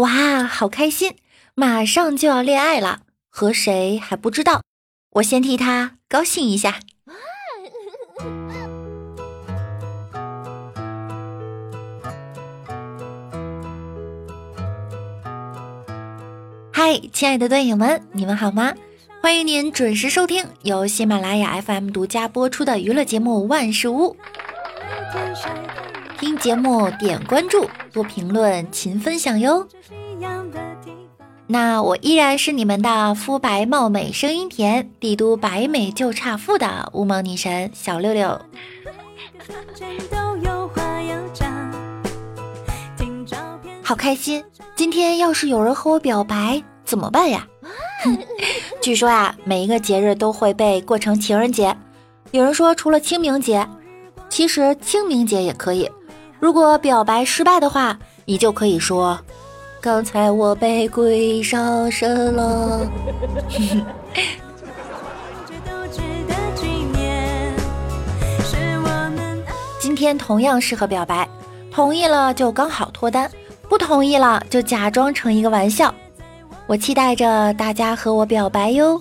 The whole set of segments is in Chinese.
哇，好开心！马上就要恋爱了，和谁还不知道，我先替他高兴一下。嗨，亲爱的段友们，你们好吗？欢迎您准时收听由喜马拉雅 FM 独家播出的娱乐节目《万事屋》。听节目点关注，多评论，勤分享哟。那我依然是你们的肤白貌美、声音甜、帝都白美就差富的乌毛女神小六六。好开心！今天要是有人和我表白怎么办呀？据说呀，每一个节日都会被过成情人节。有人说除了清明节，其实清明节也可以。如果表白失败的话，你就可以说。刚才我被鬼上身了。今天同样适合表白，同意了就刚好脱单，不同意了就假装成一个玩笑。我期待着大家和我表白哟。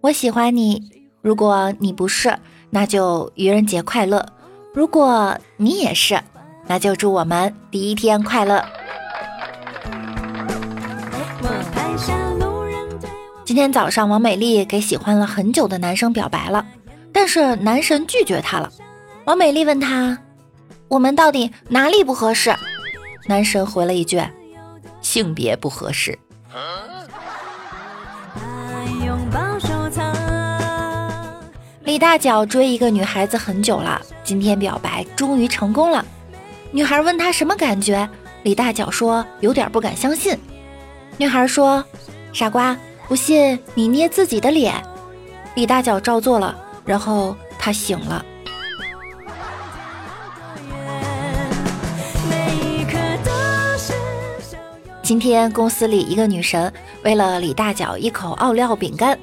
我喜欢你，如果你不是，那就愚人节快乐；如果你也是。那就祝我们第一天快乐。今天早上，王美丽给喜欢了很久的男生表白了，但是男神拒绝她了。王美丽问他：“我们到底哪里不合适？”男神回了一句：“性别不合适。”李大脚追一个女孩子很久了，今天表白终于成功了。女孩问他什么感觉，李大脚说有点不敢相信。女孩说：“傻瓜，不信你捏自己的脸。”李大脚照做了，然后他醒了。今天公司里一个女神喂了李大脚一口奥利奥饼干，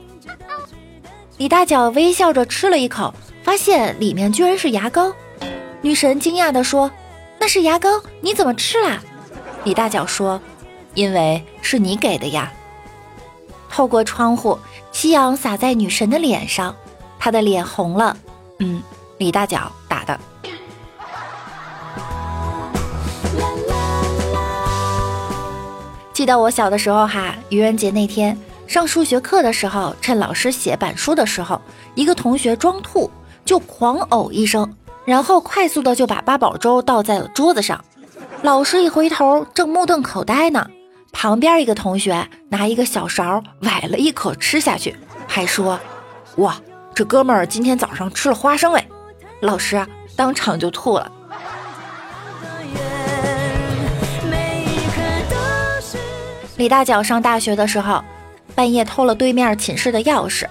李大脚微笑着吃了一口，发现里面居然是牙膏。女神惊讶地说。那是牙膏，你怎么吃啦？李大脚说：“因为是你给的呀。”透过窗户，夕阳洒在女神的脸上，她的脸红了。嗯，李大脚打的。记得我小的时候哈，愚人节那天上数学课的时候，趁老师写板书的时候，一个同学装吐，就狂呕一声。然后快速的就把八宝粥倒在了桌子上，老师一回头正目瞪口呆呢，旁边一个同学拿一个小勺崴了一口吃下去，还说：“哇，这哥们儿今天早上吃了花生哎！”老师当场就吐了。李大脚上大学的时候，半夜偷了对面寝室的钥匙，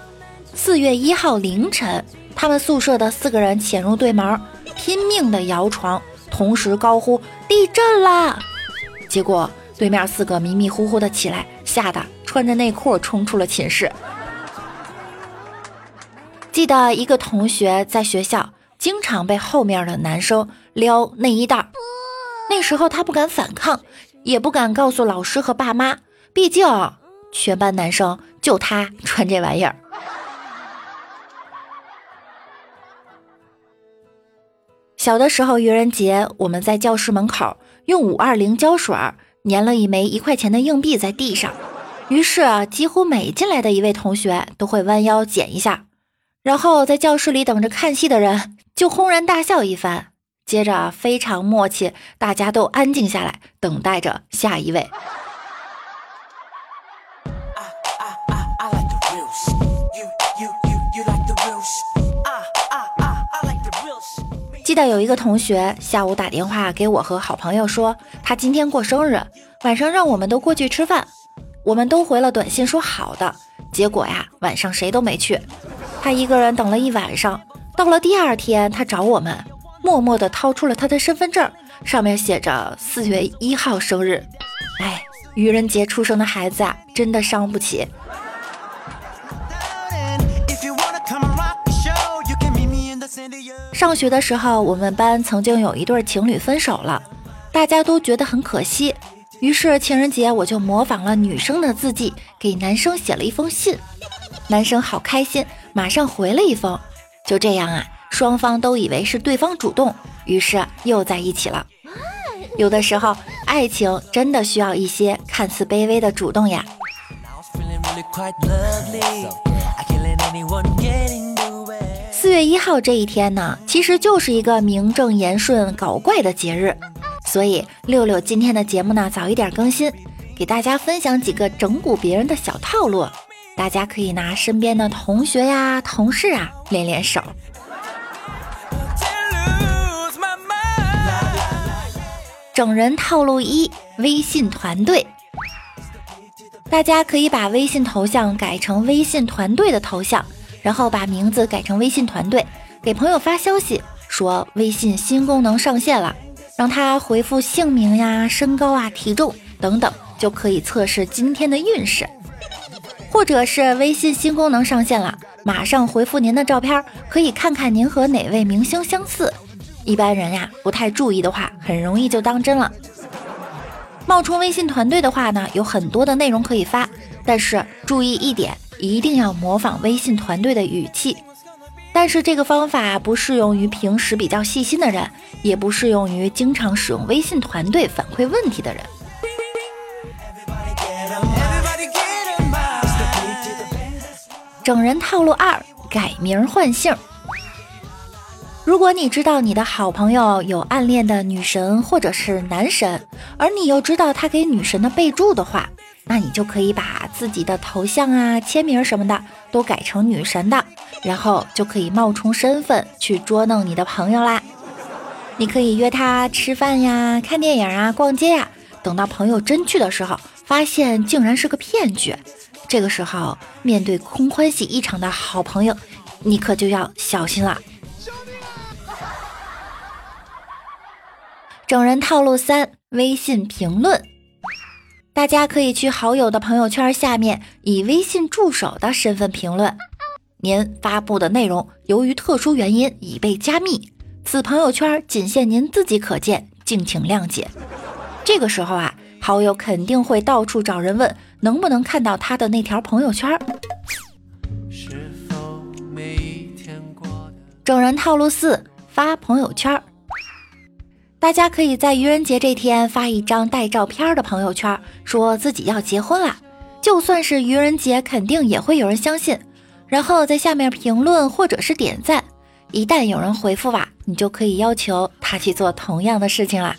四月一号凌晨。他们宿舍的四个人潜入对门，拼命的摇床，同时高呼“地震啦”。结果对面四个迷迷糊糊的起来，吓得穿着内裤冲出了寝室。记得一个同学在学校经常被后面的男生撩内衣带，那时候他不敢反抗，也不敢告诉老师和爸妈，毕竟全班男生就他穿这玩意儿。小的时候，愚人节，我们在教室门口用五二零胶水粘了一枚一块钱的硬币在地上，于是几乎每进来的一位同学都会弯腰捡一下，然后在教室里等着看戏的人就轰然大笑一番，接着非常默契，大家都安静下来，等待着下一位。记得有一个同学下午打电话给我和好朋友说，他今天过生日，晚上让我们都过去吃饭。我们都回了短信说好的。结果呀，晚上谁都没去，他一个人等了一晚上。到了第二天，他找我们，默默地掏出了他的身份证，上面写着四月一号生日。哎，愚人节出生的孩子啊，真的伤不起。上学的时候，我们班曾经有一对情侣分手了。大家都觉得很可惜。于是情人节我就模仿了女生的字迹，给男生写了一封信。男生好开心，马上回了一封。就这样啊，双方都以为是对方主动，于是又在一起了。有的时候，爱情真的需要一些看似卑微的主动呀。四月一号这一天呢，其实就是一个名正言顺搞怪的节日，所以六六今天的节目呢早一点更新，给大家分享几个整蛊别人的小套路，大家可以拿身边的同学呀、同事啊练练手。整人套路一：微信团队。大家可以把微信头像改成微信团队的头像，然后把名字改成微信团队，给朋友发消息说微信新功能上线了，让他回复姓名呀、身高啊、体重等等，就可以测试今天的运势。或者是微信新功能上线了，马上回复您的照片，可以看看您和哪位明星相似。一般人呀，不太注意的话，很容易就当真了。冒充微信团队的话呢，有很多的内容可以发，但是注意一点，一定要模仿微信团队的语气。但是这个方法不适用于平时比较细心的人，也不适用于经常使用微信团队反馈问题的人。整人套路二：改名换姓。如果你知道你的好朋友有暗恋的女神或者是男神，而你又知道他给女神的备注的话，那你就可以把自己的头像啊、签名什么的都改成女神的，然后就可以冒充身份去捉弄你的朋友啦。你可以约他吃饭呀、看电影啊、逛街呀，等到朋友真去的时候，发现竟然是个骗局。这个时候，面对空欢喜一场的好朋友，你可就要小心了。整人套路三：微信评论。大家可以去好友的朋友圈下面以微信助手的身份评论。您发布的内容由于特殊原因已被加密，此朋友圈仅限您自己可见，敬请谅解。这个时候啊，好友肯定会到处找人问能不能看到他的那条朋友圈。整人套路四：发朋友圈。大家可以在愚人节这天发一张带照片的朋友圈，说自己要结婚了。就算是愚人节，肯定也会有人相信。然后在下面评论或者是点赞，一旦有人回复吧，你就可以要求他去做同样的事情啦。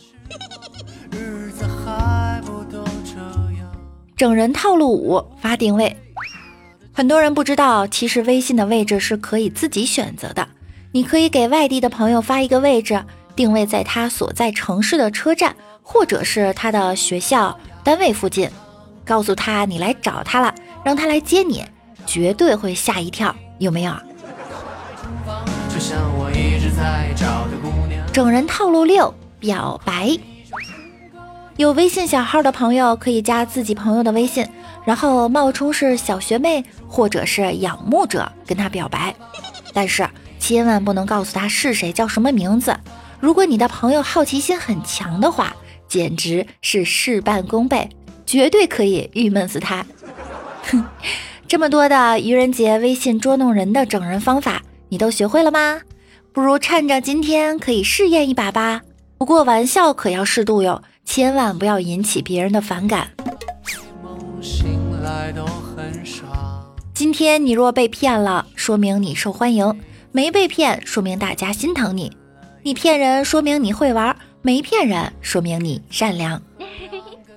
整人套路五：发定位。很多人不知道，其实微信的位置是可以自己选择的。你可以给外地的朋友发一个位置。定位在他所在城市的车站，或者是他的学校、单位附近，告诉他你来找他了，让他来接你，绝对会吓一跳，有没有？整人套路六：表白。有微信小号的朋友可以加自己朋友的微信，然后冒充是小学妹或者是仰慕者跟他表白，但是千万不能告诉他是谁，叫什么名字。如果你的朋友好奇心很强的话，简直是事半功倍，绝对可以郁闷死他。哼，这么多的愚人节微信捉弄人的整人方法，你都学会了吗？不如趁着今天可以试验一把吧。不过玩笑可要适度哟，千万不要引起别人的反感。今天你若被骗了，说明你受欢迎；没被骗，说明大家心疼你。你骗人，说明你会玩；没骗人，说明你善良。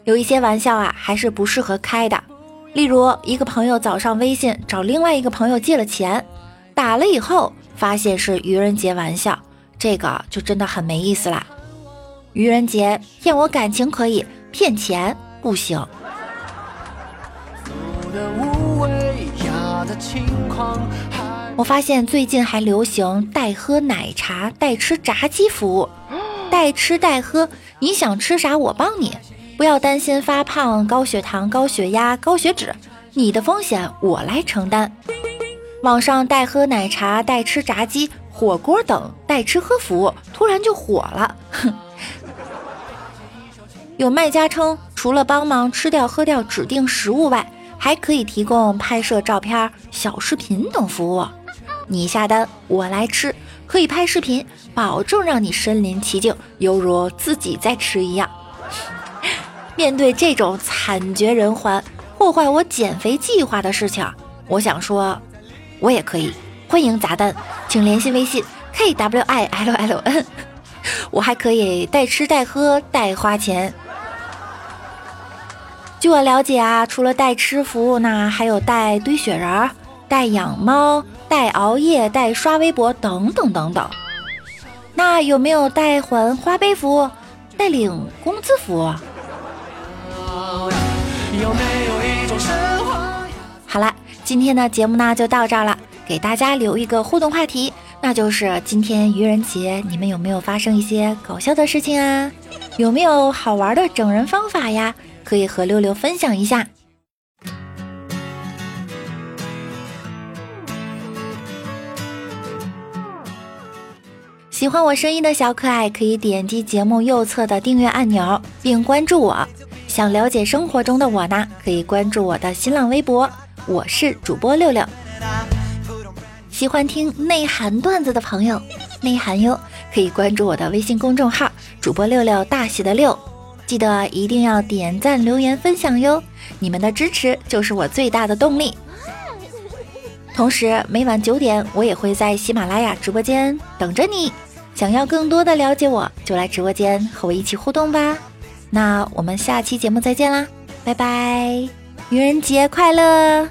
有一些玩笑啊，还是不适合开的。例如，一个朋友早上微信找另外一个朋友借了钱，打了以后发现是愚人节玩笑，这个就真的很没意思啦。愚人节骗我感情可以，骗钱不行。我发现最近还流行代喝奶茶、代吃炸鸡服务，代吃代喝，你想吃啥我帮你，不要担心发胖、高血糖、高血压、高血脂，你的风险我来承担。网上代喝奶茶、代吃炸鸡、火锅等代吃喝服务突然就火了，哼。有卖家称，除了帮忙吃掉喝掉指定食物外，还可以提供拍摄照片、小视频等服务。你下单，我来吃，可以拍视频，保证让你身临其境，犹如自己在吃一样。面对这种惨绝人寰、破坏我减肥计划的事情，我想说，我也可以，欢迎砸单，请联系微信 k w i l l n，我还可以代吃代喝代花钱。据我了解啊，除了代吃服务呢，还有代堆雪人、代养猫。带熬夜、带刷微博等等等等，那有没有带还花呗服务、带领工资服务？好了，今天的节目呢就到这儿了，给大家留一个互动话题，那就是今天愚人节，你们有没有发生一些搞笑的事情啊？有没有好玩的整人方法呀？可以和六六分享一下。喜欢我声音的小可爱，可以点击节目右侧的订阅按钮并关注我。想了解生活中的我呢，可以关注我的新浪微博，我是主播六六。喜欢听内涵段子的朋友，内涵哟，可以关注我的微信公众号主播六六大写的六，记得一定要点赞、留言、分享哟，你们的支持就是我最大的动力。同时，每晚九点，我也会在喜马拉雅直播间等着你。想要更多的了解我，就来直播间和我一起互动吧。那我们下期节目再见啦，拜拜，愚人节快乐！